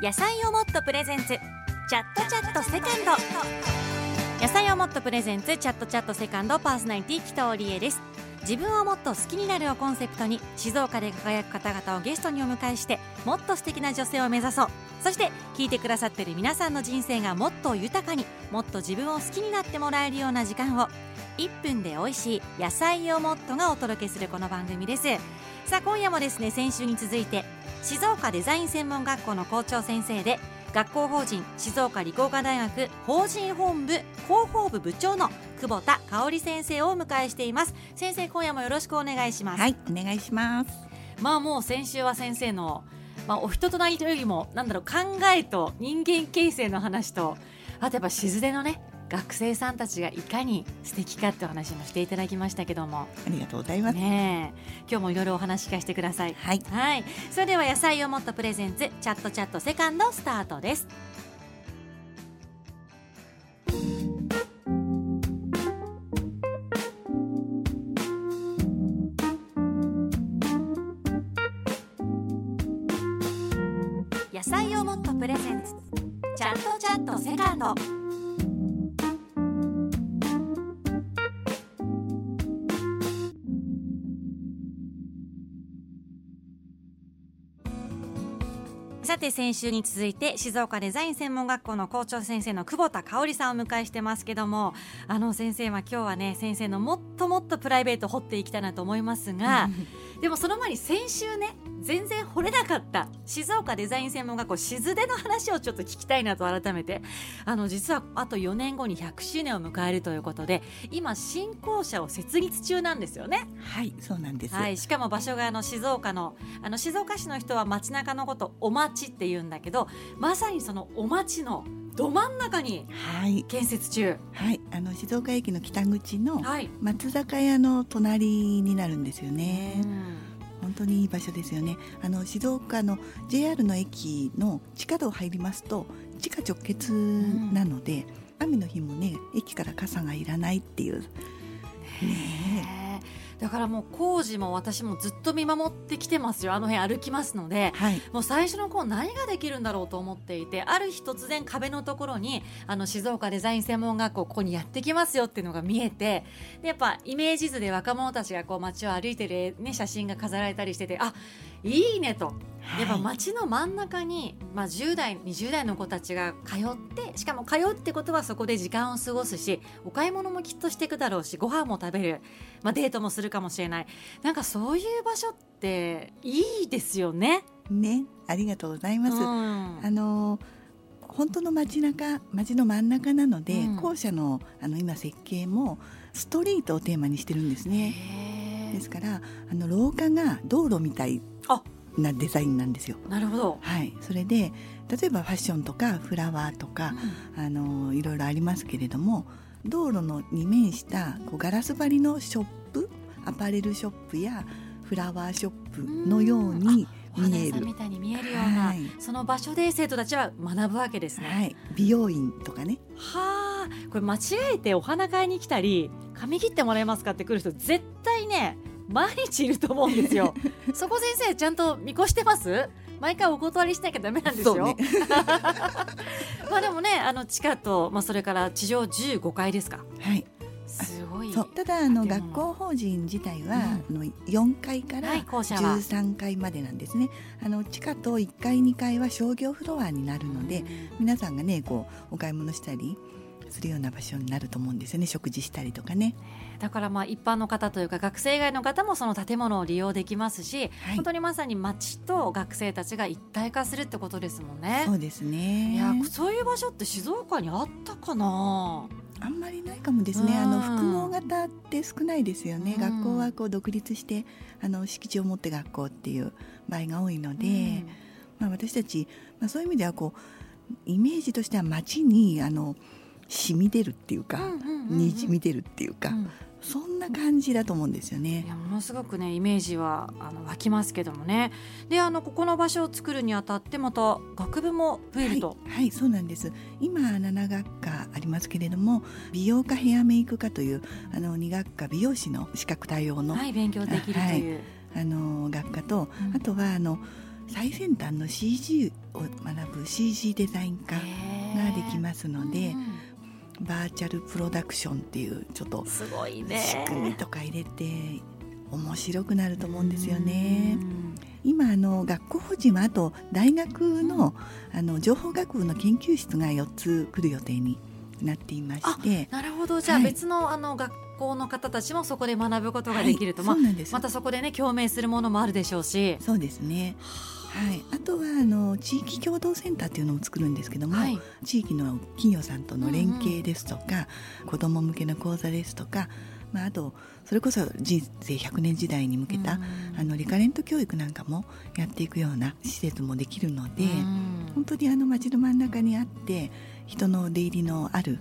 野菜をもっとプレゼンツ。チャットチャットセカンド。野菜をもっとプレゼンツ。チャットチャットセカンドパーソナリティ北尾理恵です。自分をもっと好きになるをコンセプトに静岡で輝く方々をゲストにお迎えしてもっと素敵な女性を目指そう。そして聞いてくださってる皆さんの人生がもっと豊かにもっと自分を好きになってもらえるような時間を。1分で美味しい野菜をもっとがお届けするこの番組です。さあ今夜もですね先週に続いて静岡デザイン専門学校の校長先生で学校法人静岡理工科大学法人本部広報部部長の久保田香織先生をお迎えしています。先生今夜もよろしくお願いします。はいお願いします。まあもう先週は先生のまあお人となりというよりもなんだろう考えと人間形成の話とあとやっぱ静出のね学生さんたちがいかに素敵かってお話もしていただきましたけども。ありがとうございます。ね今日もいろいろお話聞かせてください。はい。はい。それでは野菜をもっとプレゼンツチャットチャットセカンドスタートです先週に続いて静岡デザイン専門学校の校長先生の久保田香織さんをお迎えしてますけどもあの先生は今日はね先生のもっともっとプライベートを掘っていきたいなと思いますがでもその前に先週ね全然掘れなかった。静岡デザイン専門学校静出の話をちょっと聞きたいなと改めて。あの実はあと4年後に100周年を迎えるということで今新校舎を設立中なんですよね。はいそうなんです。はい、しかも場所があの静岡のあの静岡市の人は街中のことお町って言うんだけどまさにそのお町のど真ん中にはい。建設中。はいあの静岡駅の北口のはい、松坂屋の隣になるんですよね。うん本当にいい場所ですよね。あの静岡の JR の駅の地下道入りますと地下直結なので、雨の日もね駅から傘がいらないっていう。ねねえだからもう工事も私もずっと見守ってきてますよ。あの辺歩きますのではい。もう最初の頃何ができるんだろうと思っていてある日突然壁のところにあの静岡デザイン専門学校ここにやってきますよっていうのが見えてでやっぱイメージ図で若者たちがこう街を歩いてる、ね、写真が飾られたりしててあいいねと。やっぱ街の真ん中に、まあ、10代20代の子たちが通ってしかも通うってことはそこで時間を過ごすしお買い物もきっとしていくだろうしご飯も食べる、まあ、デートもするかもしれない。なんかそういう場所っていいですよね。ね。ありがとうございます、うん。あの本当の街中街の真ん中なので、うん。校舎のあの今設計もストリートをテーマにしてるんですね。ですからあの廊下が道路みたいあなデザインなんですよ。なるほど。はい。それで例えばファッションとかフラワーとか、あのいろいろありますけれども道路のに面したこうガラス張りのショップアパレルショップやフラワーショップのように見える。みたいに見えるような、はい。その場所で生徒たちは学ぶわけですね。はい、美容院とかね。はあ。これ間違えてお花買いに来たり髪切ってもらえますかって来る人絶対ね毎日いると思うんですよ。そこ先生ちゃんと見越してます？毎回お断りしなきゃダメなんですよ、ね。まあでもねあの地下と、まあ、それから地上15階ですか。はい。すごい。ただあの学校法人自体は、あの4階からはい校舎は。13階までなんですね。あの地下と1階2階は商業フロアになるので、皆さんがねこうお買い物したりするような場所になると思うんですよね。食事したりとかね。だからまあ一般の方というか学生以外の方もその建物を利用できますし、はい。本当にまさに町と学生たちが一体化するってことですもんね。そうですね。いやそういう場所って静岡にあったかな？あんまりないかもですね。うん。あの複合型って少ないですよね。うん。学校はこう独立してあの敷地を持って学校っていう場合が多いので、まあ私たちまあそういう意味ではこうイメージとしては街にあの染み出るっていうか、にじみ出るっていうか、うんそんな感じだと思うんですよいね。やものすごくねイメージはあの湧きますけどもね。であのここの場所を作るにあたってまた学部も増えると、はい、はい、そうなんです。今7学科ありますけれども美容科ヘアメイク科というあの2学科美容師の資格対応の、はい、勉強できるという、あの学科と、うん。あとはあの最先端の CG を学ぶ CG デザイン科ができますので、バーチャルプロダクションっていうちょっとすごいね。仕組みとか入れて面白くなると思うんですよね。今あの学校法人はあと大学のあの情報学部の研究室が4つ来る予定になっていまして。なるほど。じゃあ別の,、あの学校の方たちもそこで学ぶことができると、はい、ままたそこでね共鳴するものもあるでしょうし。そうですね。はい、あとはあの地域共同センターっていうのを作るんですけども、はい、地域の企業さんとの連携ですとか、うんうん、子ども向けの講座ですとか、まあ、あとそれこそ人生100年時代に向けた、うん、あのリカレント教育なんかもやっていくような施設もできるので、うん、本当にあの街の真ん中にあって人の出入りのある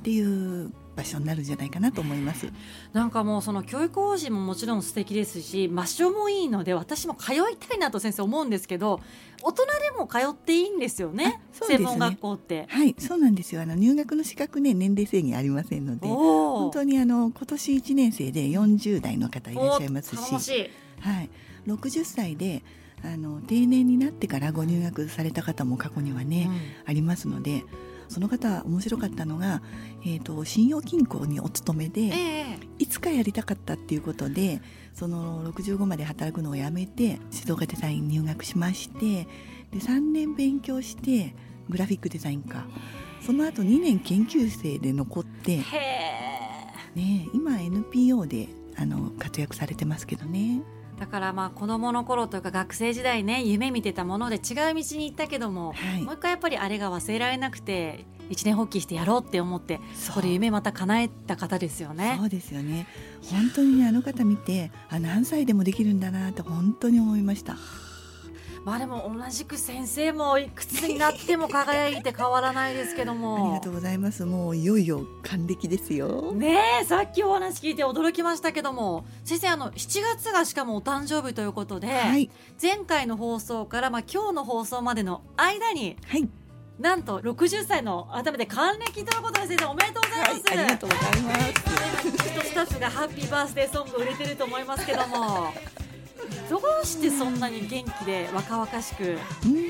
っていう場所になるんじゃないかなと思います。なんかもうその教育方針ももちろん素敵ですし場所もいいので私も通いたいなと先生思うんですけど大人でも通っていいんですよね、ね、専門学校って。はいそうなんですよ。あの入学の資格ね年齢制限ありませんので本当にあの今年1年生で40代の方いらっしゃいますしはい、60歳であの定年になってからご入学された方も過去にはね、うん、ありますのでその方面白かったのが、えーと、信用金庫にお勤めで、えー、いつかやりたかったっていうことでその65まで働くのをやめて静岡デザイン入学しましてで3年勉強してグラフィックデザイン科その後2年研究生で残って、ね、今 NPO であの活躍されてますけどね。だからまあ子供の頃というか学生時代ね夢見てたもので違う道に行ったけども、はい、もう一回やっぱりあれが忘れられなくて一年発起してやろうって思ってそこで夢また叶えた方ですよね。そうですよね本当にあの方見てあ何歳でもできるんだなって本当に思いました。まあでも同じく先生もいくつになっても輝いて変わらないですけども。ありがとうございます。もういよいよ還暦ですよ。ねえさっきお話聞いて驚きましたけども。先生あの7月がしかもお誕生日ということで、はい、前回の放送からまあ今日の放送までの間に、はい。なんと60歳の改めて還暦ということで先生おめでとうございます、はい、ありがとうございます。スタッフがハッピーバースデーソング売れてると思いますけどもどうしてそんなに元気で若々しく、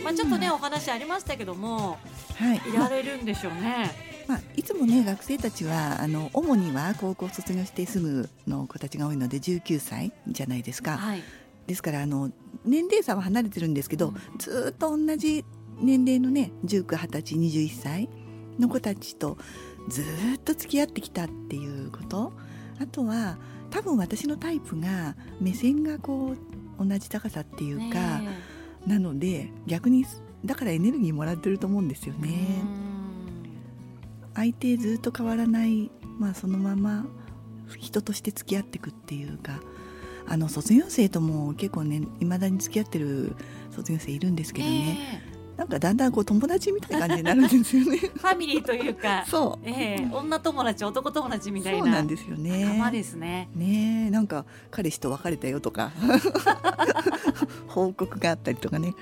まあ、ちょっとねお話ありましたけども、はい、いられるんでしょうね。まあ、いつもね学生たちはあの主には高校卒業してすぐの子たちが多いので19歳じゃないですか。はい、ですからあの年齢差は離れてるんですけど、うん、ずっと同じ年齢のね1920歳21歳の子たちとずっと付き合ってきたっていうこと。あとは多分私のタイプが目線がこう同じ高さっていうか、なので逆にだからエネルギーもらってると思うんですよね。相手ずっと変わらない、まあ、そのまま人として付き合っていくっていうかあの卒業生とも結構ねいまだに付き合ってる卒業生いるんですけどね、なんかだんだんこう友達みたいな感じになるんですよね。ファミリーというか。そう、えー、女友達男友達みたいな。そうなんですよね。仲間ですね。ねなんか彼氏と別れたよとか。報告があったりとかね。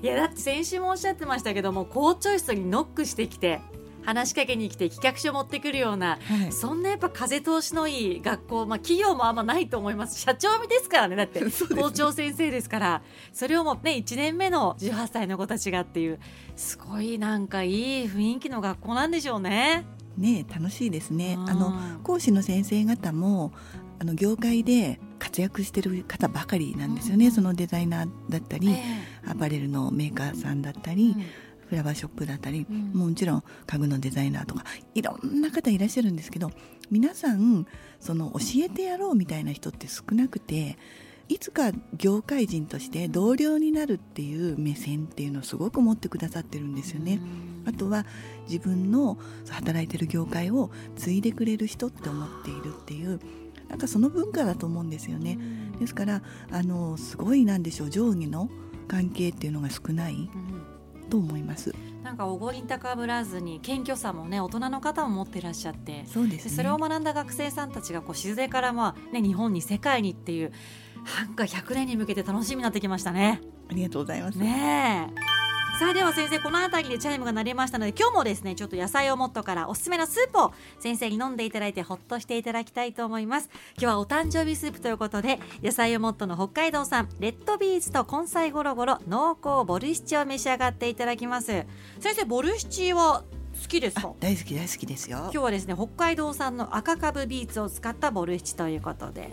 いやだって先週もおっしゃってましたけども校長室にノックしてきて話しかけに来て企画書持ってくるような、はい、そんなやっぱ風通しのいい学校、まあ、企業もあんまないと思います。社長ですからねだって。校長先生ですから。それをもね1年目の18歳の子たちがっていうすごいなんかいい雰囲気の学校なんでしょうね。ね楽しいですね。あの講師の先生方もあの業界で活躍してる方ばかりなんですよね、うん、そのデザイナーだったり、えー、アパレルのメーカーさんだったり、うんフラワーショップだったり、うん、もちろん家具のデザイナーとかいろんな方いらっしゃるんですけど皆さんその教えてやろうみたいな人って少なくていつか業界人として同僚になるっていう目線っていうのをすごく持ってくださってるんですよね。あとは自分の働いてる業界を継いでくれる人って思っているっていうなんかその文化だと思うんですよね。ですからあのすごいなんでしょう上下の関係っていうのが少ない。と思います。なんかおごり高ぶらずに謙虚さもね大人の方も持ってらっしゃってそうです、ね、それを学んだ学生さんたちがこう静でからまあ、ね、日本に世界にっていうなんか100年に向けて楽しみになってきましたね。ありがとうございます。ねさあでは先生この辺りでチャイムが鳴りましたので今日もですねちょっと野菜をもっとからおすすめのスープを先生に飲んでいただいてほっとしていただきたいと思います。今日はお誕生日スープということで野菜をもっとの北海道産レッドビーツと根菜ゴロゴロ濃厚ボルシチを召し上がっていただきます。先生ボルシチは好きですか？大好き大好きですよ。今日はですね北海道産の赤かぶビーツを使ったボルシチということで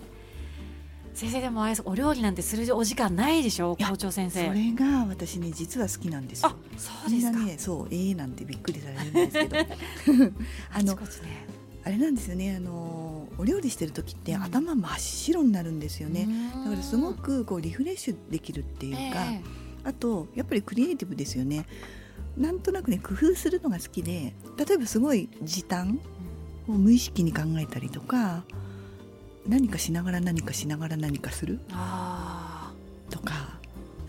先生でもあれお料理なんてするお時間ないでしょ？校長先生。それが私ね実は好きなんですよ。あそうですか。ねそうええー、なんてびっくりされるんですけど。あの、ね、あれなんですよね。あのお料理してる時って、頭真っ白になるんですよね。だからすごくこうリフレッシュできるっていうか、えー、あとやっぱりクリエイティブですよね。なんとなくね工夫するのが好きで例えばすごい時短を無意識に考えたりとか何かしながら何かしながら何かする？とか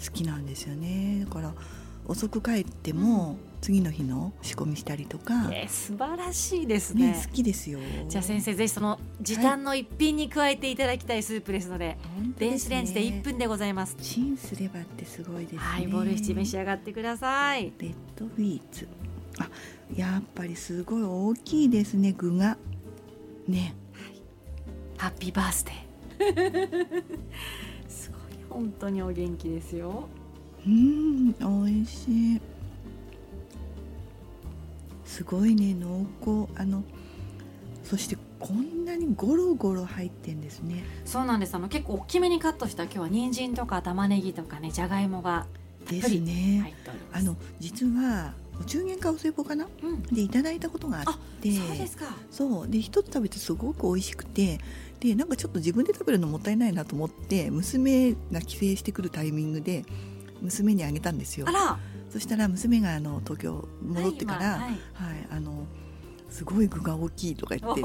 好きなんですよね。だから遅く帰っても次の日の仕込みしたりとか、えー、素晴らしいですね、ね、好きですよ。じゃあ先生ぜひその時短の一品に加えていただきたいスープですので、はい、電子レンジで1分でございます。チンすればってすごいですね。はいボルシチ召し上がってください。レッドビーツ。あやっぱりすごい大きいですね具が。ねハッピーバースデーすごい。本当にお元気ですよ。うん美味しい。すごいね濃厚。あのそしてこんなにゴロゴロ入ってんですね。そうなんです。あの結構大きめにカットした今日は人参とか玉ねぎとかねじゃがいもがですね。あの実はお中元かお歳暮かな、うん、でいただいたことがあって。そうですか。そう。で一つ食べてすごく美味しくてでなんかちょっと自分で食べるのもったいないなと思って娘が帰省してくるタイミングで娘にあげたんですよ。そしたら娘があの東京戻ってから、はい、はい。はい、あのすごい具が大きいとか言って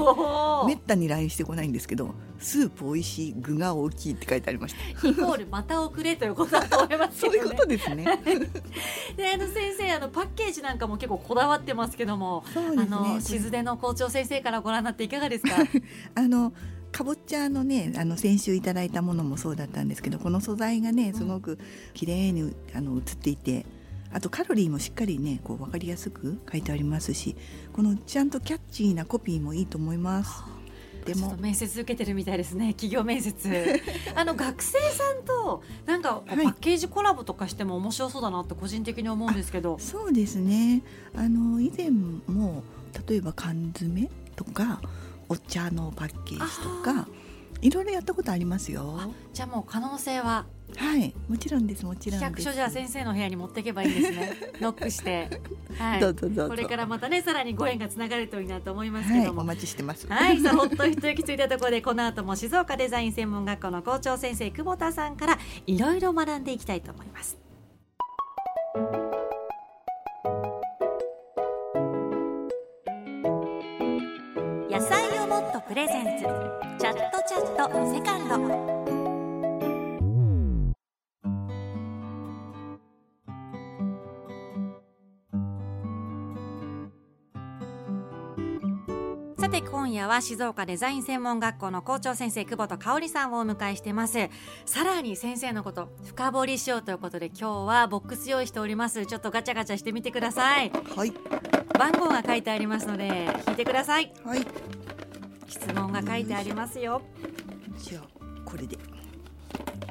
めったに LINE してこないんですけどスープ美味しい具が大きいって書いてありました。イコールまた遅れということだと思います、ね、そういうことですね。であの先生あのパッケージなんかも結構こだわってますけども、ね、あの静出の校長先生からご覧になっていかがですか？あのかぼちゃのねあの先週いただいたものもそうだったんですけどこの素材がねすごく綺麗にあの映っていてあとカロリーもしっかりねこう分かりやすく書いてありますしこのちゃんとキャッチーなコピーもいいと思います。でも面接受けてるみたいですね 企業面接。あの学生さんとなんかパッケージコラボとかしても面白そうだなって個人的に思うんですけど。そうですね。あの以前も例えば缶詰とかお茶のパッケージとかいろいろやったことありますよ。じゃあもう可能性は。はい。もちろんですもちろん企画書じゃあ先生の部屋に持っていけばいいですね。ノックして。はい、どうぞどうぞ。これからまたねさらにご縁がつながるといいなと思いますけども、はい、お待ちしてます。はいさあほっと一息ついたところでこの後も静岡デザイン専門学校の校長先生久保田さんからいろいろ学んでいきたいと思います今夜は静岡デザイン専門学校の校長先生久保田香織さんをお迎えしてます。さらに先生のこと深掘りしようということで今日はボックス用意しております。ちょっとガチャガチャしてみてください。はい。番号が書いてありますので引いてください。はい。質問が書いてありますよ。じゃあこれで。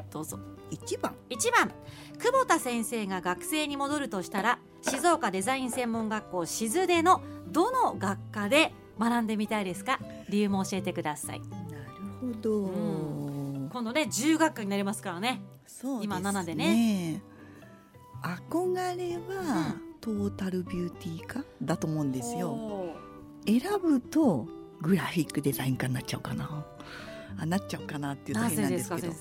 どうぞ。1番。1番。久保田先生が学生に戻るとしたら静岡デザイン専門学校静出のどの学科で学んでみたいですか？理由も教えてください。なるほど、うん、今度ね10学科になりますからね。そう、ね、今7でね。憧れは、トータルビューティー科だと思うんですよ。選ぶとグラフィックデザイン科になっちゃうかな。あなっちゃうかなっていう大変なんですけど。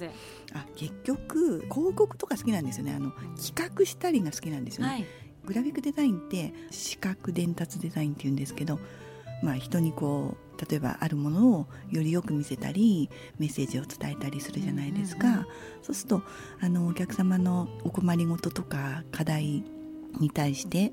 あ結局広告とか好きなんですよね。あの企画したりが好きなんですよね、はい、グラフィックデザインって視覚伝達デザインっていうんですけどまあ、人にこう例えばあるものをよりよく見せたりメッセージを伝えたりするじゃないですか、うんうんうん、そうするとあのお客様のお困りごととか課題に対して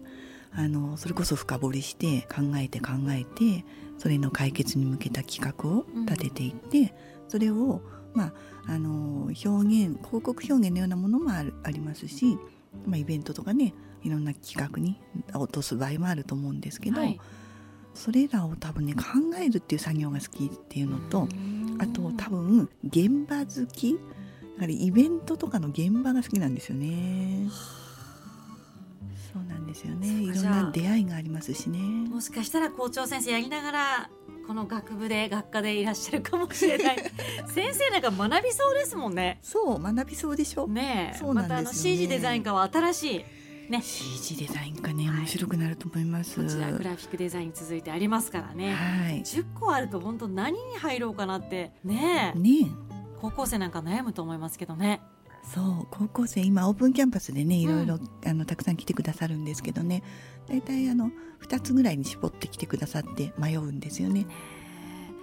あのそれこそ深掘りして考えて考えてそれの解決に向けた企画を立てていって、うん、それを、まあ、あの表現広告表現のようなものもあるありますし、まあ、イベントとかねいろんな企画に落とす場合もあると思うんですけど、はいそれらを多分ね考えるっていう作業が好きっていうのと、うんあと多分現場好きやはりイベントとかの現場が好きなんですよね。そうなんですよね。いろんな出会いがありますしね。もしかしたら校長先生やりながらこの学部で学科でいらっしゃるかもしれない 先生なんか学びそうですもんねそう学びそうでしょ。ねえそうなんまですよねたあの CG デザイン科は新しいね。CG デザインかねはい。面白くなると思います。こちらグラフィックデザインに続いてありますからね。はい。10個あると本当何に入ろうかなってねえ。ね高校生なんか悩むと思いますけどね。そう高校生今オープンキャンパスでねいろいろ、あのたくさん来てくださるんですけどね。大体あの2つぐらいに絞ってきてくださって迷うんですよね。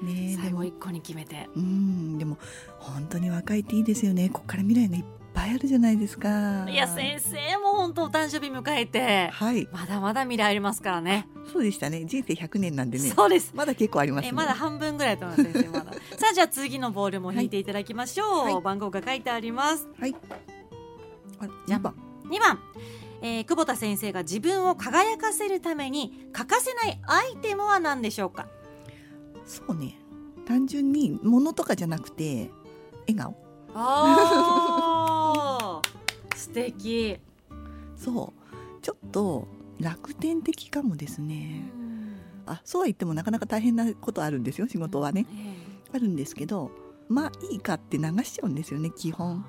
ねでも。最後1個に決めて。うんでも本当に若いっていいですよね。ここから未来がいっぱいあるじゃないですか。いや先生も本当お誕生日迎えてはい。まだまだ未来ありますからね。そうでしたね。人生100年なんでね。そうです。まだ結構ありますね。えまだ半分ぐらいと思います先生まだ。さあじゃあ次のボールも引いていただきましょう、はい。番号が書いてあります。はい。あじゃあ2番2番、えー久保田先生が自分を輝かせるために欠かせないアイテムは何でしょうか？そうね。単純に物とかじゃなくて笑顔。あー素敵。そう。ちょっと楽天的かもですね。あそうは言ってもなかなか大変なことあるんですよ仕事はね。えあるんですけどまあいいかって流しちゃうんですよね基本。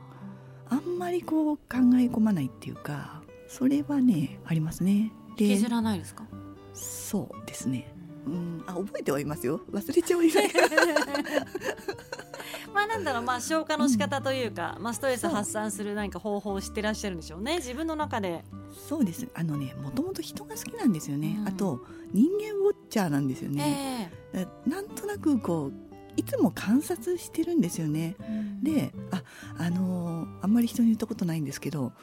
あんまりこう考え込まないっていうかそれはねありますね。でえ引きずらないですか？そうですねうん。あ覚えてはいますよ。忘れちゃいない まあなんだろうまあ消化の仕方というか、まあストレス発散する何か方法を知ってらっしゃるんでしょうね自分の中で。そうです。あのねもともと人が好きなんですよね、うん。あと人間ウォッチャーなんですよね、えだなんとなくこういつも観察してるんですよね。えでああのーあんまり人に言ったことないんですけど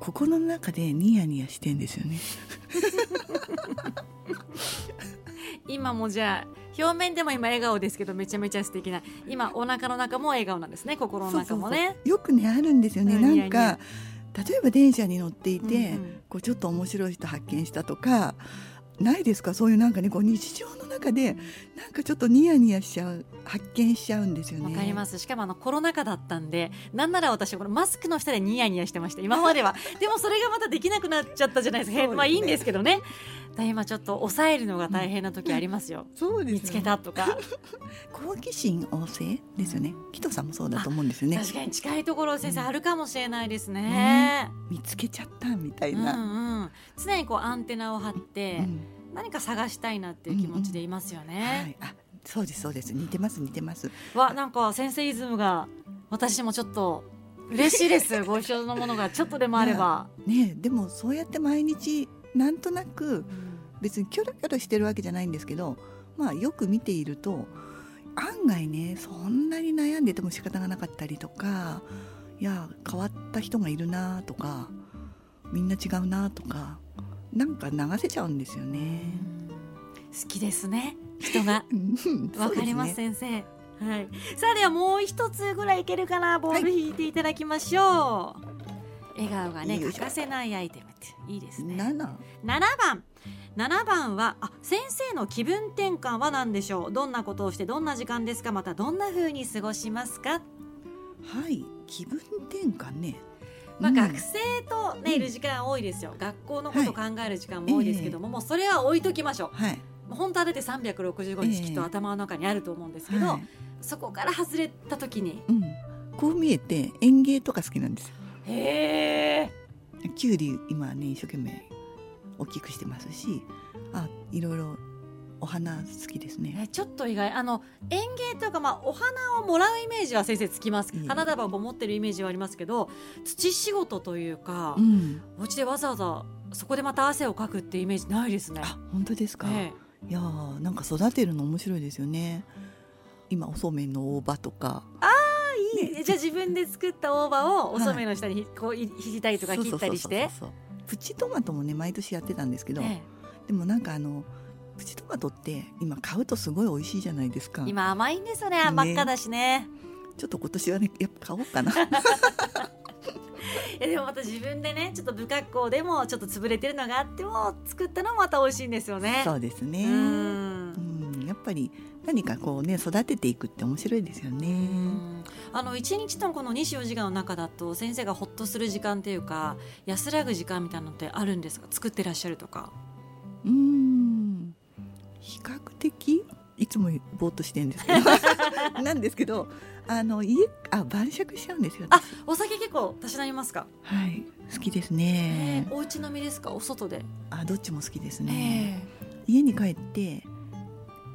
心の中でニヤニヤしてんですよね 今もじゃあ表面でも今笑顔ですけどめちゃめちゃ素敵な今お腹の中も笑顔なんですね心の中もね。よくねあるんですよね、うんなんか例えば電車に乗っていて、うんうん。こうちょっと面白い人発見したとかないですか？そういうなんかねこう日常の中でなんかちょっとニヤニヤしちゃう発見しちゃうんですよね。わかります。しかもあのコロナ禍だったんでなんなら私このマスクの下でニヤニヤしてました。今までは。でもそれがまたできなくなっちゃったじゃないですか。すね。まあいいんですけどね。だ今ちょっと抑えるのが大変な時ありますよ、そうですよ見つけたとか。好奇心旺盛ですよね。紀藤さんもそうだと思うんですよね。確かに近いところ先生あるかもしれないですね、見つけちゃったみたいうんな、うん、常にこうアンテナを張ってうん。何か探したいなっていう気持ちでいますよはね、い、あそうですそうです。似てます似てます。わなんか先生イズムが私もちょっと嬉しいです。ご一緒のものがちょっとでもあれば、ねでもそうやって毎日なんとなくうん別にキョロキョロしてるわけじゃないんですけどまあよく見ていると案外ねそんなに悩んでても仕方がなかったりとかいや変わった人がいるなとかみんな違うなとかなんか流せちゃうんですよね。好きですね人が。うんわかりますそうで先生。はい。さあではもう一つぐらいいけるかな？ボール引いていただきましょう、笑顔がね欠かせないアイテムっていいですすね。ね7 7番。7番はあ先生の気分転換は何でしょう？どんなことをしてどんな時間ですか？またどんな風に過ごしますか、はい。気分転換ね。まあ、うん。学生と、ねうん。いる時間多いですよ。学校のこと考える時間も多いですけども、もうそれは置いときましょう。はい。本当はだって365日きっと頭の中にあると思うんですけど、はい。そこから外れた時に。うん、こう見えて園芸とか好きなんですよ。へえ。きゅうり今ね一生懸命大きくしてますしあいろいろお花好きですね。えちょっと意外。あの園芸というか、まあ、お花をもらうイメージは先生つきます。花束を持ってるイメージはありますけど土仕事というか、うん、お家でわざわざそこでまた汗をかくってイメージないですね。あ本当ですか？えいやーなんか育てるの面白いですよね。今おそうめんの大葉とか。えいいじゃあ自分で作った大葉をお染めの下にひこうい引いたりとか切ったりして。そうそうそうそうプチトマトもね毎年やってたんですけど、えでもなんかあのプチトマトって今買うとすごい美味しいじゃないですかえ今甘いんですよね真っ赤だしね。ちょっと今年はねやっぱ買おうかな いやでもまた自分でねちょっと不格好でもちょっと潰れてるのがあっても作ったのもまた美味しいんですよね。そうですね。ううん。んやっぱり何かこうね育てていくって面白いですよね。うん。あの一日のこの24時間の中だと先生がほっとする時間っていうか安らぐ時間みたいなのってあるんですか？作ってらっしゃるとか。うん。比較的いつもぼーっとしてるんですけど。なんですけどあの家あ晩酌しちゃうんですよあ私。お酒結構たしなみますか、はい。好きですね。お家飲みですか？お外で、あどっちも好きですね、家に帰って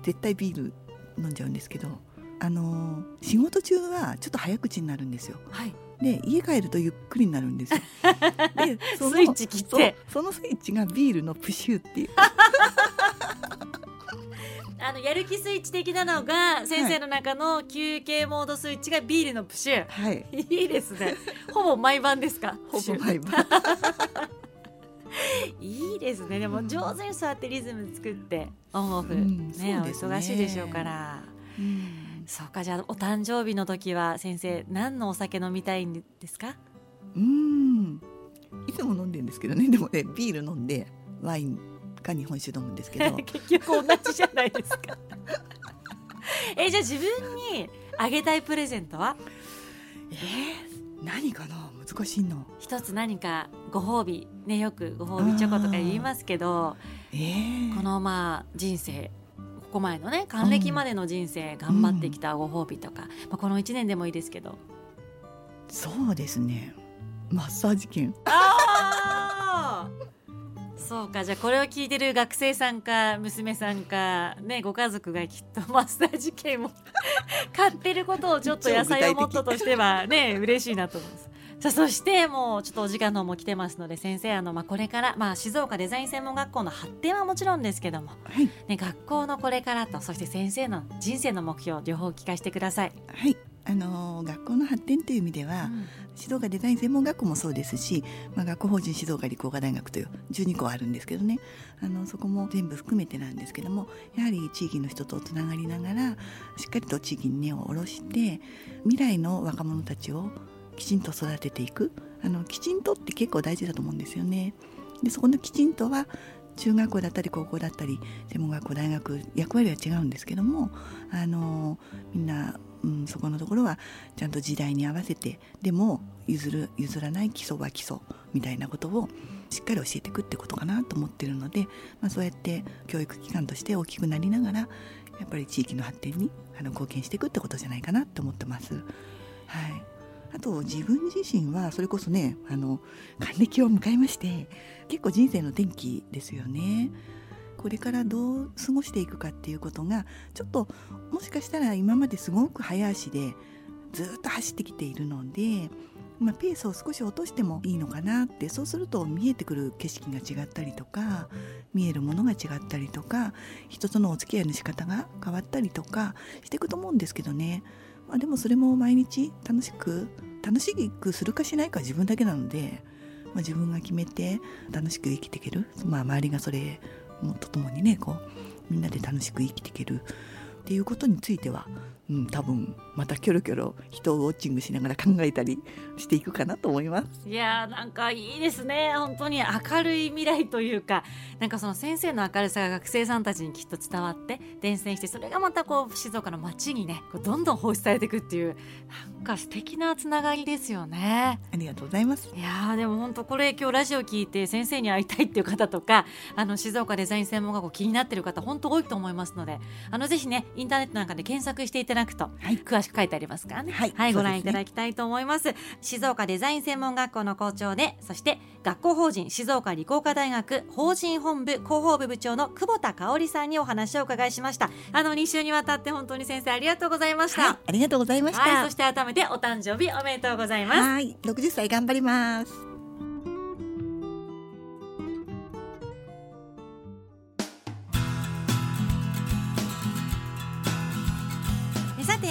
絶対ビール飲んじゃうんですけどあのー仕事中はちょっと早口になるんですよ。はい。で家帰るとゆっくりになるんですよ。でそのスイッチ切って。そのスイッチがビールのプシューっていう あのやる気スイッチ的なのが先生の中の休憩モードスイッチがビールのプシュはい。いいですね。ほぼ毎晩ですか？ほぼ毎晩。いいですね。でも上手にそうやってリズム作ってオンオフ、うんねね。忙しいでしょうから。うん。そうかじゃあお誕生日の時は先生何のお酒飲みたいんですか？うん。いつも飲んでるんですけどね。でもねビール飲んでワインか日本酒飲むんですけど。結局同じじゃないですか。えじゃあ自分にあげたいプレゼントは？えー、何かな？難しいの一つ何かご褒美ねよくご褒美チョコとか言いますけどえー、このまあ人生ここ前のね還暦までの人生頑張ってきたご褒美とか、まあ、この1年でもいいですけど。そうですね。マッサージ券。ああそうかじゃあこれを聞いてる学生さんか娘さんかねご家族がきっとマッサージ券を 買ってることをちょっと野菜をもっととしてはね嬉しいなと思います。さあそしてもうちょっとお時間の方も来てますので先生あの、まあ、これから、まあ、静岡デザイン専門学校の発展はもちろんですけども、はいね、学校のこれからとそして先生の人生の目標両方聞かせてください。はいあのー学校の発展という意味では、静岡デザイン専門学校もそうですし、まあ、学校法人静岡理工科大学という12校あるんですけどね。あのそこも全部含めてなんですけどもやはり地域の人とつながりながらしっかりと地域に根を下ろして未来の若者たちをきちんと育てていく。あのきちんとって結構大事だと思うんですよね。でそこのきちんとは中学校だったり高校だったり専門学校大学役割は違うんですけどもあのみんな、うん、そこのところはちゃんと時代に合わせてでも譲る譲らない基礎は基礎みたいなことをしっかり教えていくってことかなと思ってるので、まあ、そうやって教育機関として大きくなりながらやっぱり地域の発展にあの貢献していくってことじゃないかなと思ってます。はいあと自分自身はそれこそねあの還暦を迎えまして結構人生の転機ですよね。これからどう過ごしていくかっていうことがちょっともしかしたら今まですごく早足でずっと走ってきているので、まあ、ペースを少し落としてもいいのかなってそうすると見えてくる景色が違ったりとか見えるものが違ったりとか人とのお付き合いの仕方が変わったりとかしていくと思うんですけどね、まあ、でもそれも毎日楽しく楽しくするかしないかは自分だけなので、ま、自分が決めて楽しく生きていける、まあ、周りがそれとともにねこうみんなで楽しく生きていけるっていうことについては、うん、多分またキョロキョロ人をウォッチングしながら考えたりしていくかなと思います。いやーなんかいいですね本当に明るい未来というかなんかその先生の明るさが学生さんたちにきっと伝わって伝染してそれがまたこう静岡の街にねこうどんどん放出されていくっていうなんか素敵なつながりですよね。ありがとうございます。いやーでも本当これ今日ラジオ聞いて先生に会いたいっていう方とかあの静岡デザイン専門学校気になってる方本当多いと思いますのであのぜひねインターネットなんかで検索していただくとはい詳しく書いてありますからね。はいはい、ご覧いただきたいと思います。静岡デザイン専門学校の校長で、そして学校法人静岡理工科大学法人本部広報部部長の久保田香織さんにお話をお伺いしました。あの2週にわたって本当に先生ありがとうございました。はい、ありがとうございました。はい、そして改めてお誕生日おめでとうございます。はい、60歳頑張ります。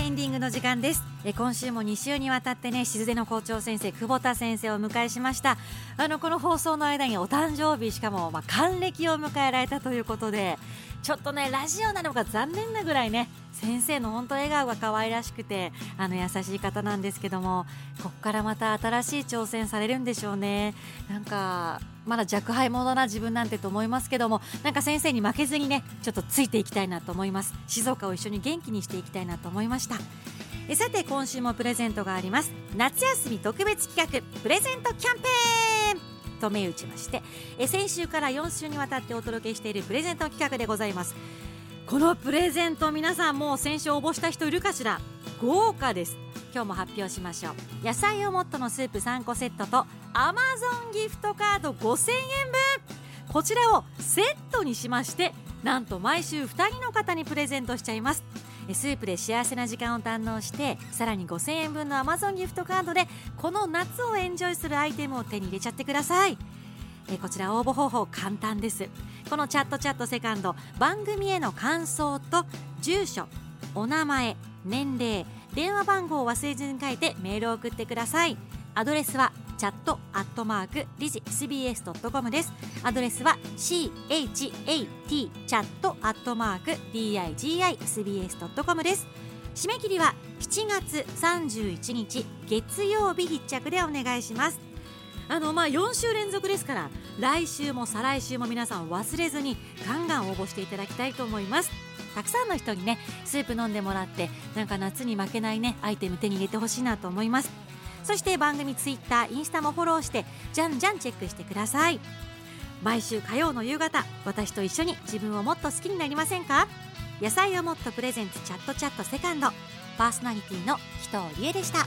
エンディングの時間です。え今週も2週にわたってね静出の校長先生久保田先生をお迎えしました。あのこの放送の間にお誕生日しかも、まあ、還暦を迎えられたということでちょっとねラジオなのが残念なぐらいね先生の本当笑顔が可愛らしくてあの優しい方なんですけどもここからまた新しい挑戦されるんでしょうね。なんかまだ若輩者な自分なんてと思いますけどもなんか先生に負けずにねちょっとついていきたいなと思います。静岡を一緒に元気にしていきたいなと思いました。えさて今週もプレゼントがあります。夏休み特別企画プレゼントキャンペーンと銘打ちましてえ先週から4週にわたってお届けしているプレゼント企画でございます。このプレゼント皆さんもう先週応募した人いるかしら？豪華です。今日も発表しましょう。野菜をもっとのスープ3個セットと Amazon ギフトカード5000円分。こちらをセットにしましてなんと毎週2人の方にプレゼントしちゃいます。スープで幸せな時間を堪能してさらに5000円分の Amazon ギフトカードでこの夏をエンジョイするアイテムを手に入れちゃってください。えこちら応募方法簡単です。このチャットチャットセカンド番組への感想と住所お名前年齢電話番号を忘れずに書いてメールを送ってください。アドレスはチャットアットマークリジ SBS.com です。アドレスは CHAT チャットアットマーク DIGISBS.com です。締め切りは7月31日月曜日必着でお願いします。あのまあ4週連続ですから来週も再来週も皆さん忘れずにガンガン応募していただきたいと思います。たくさんの人にねスープ飲んでもらってなんか夏に負けないねアイテム手に入れてほしいなと思います。そして番組ツイッターインスタもフォローしてじゃんじゃんチェックしてください。毎週火曜の夕方私と一緒に自分をもっと好きになりませんか？野菜をもっとプレゼンツチャットチャットセカンド。パーソナリティの紀藤理恵でした。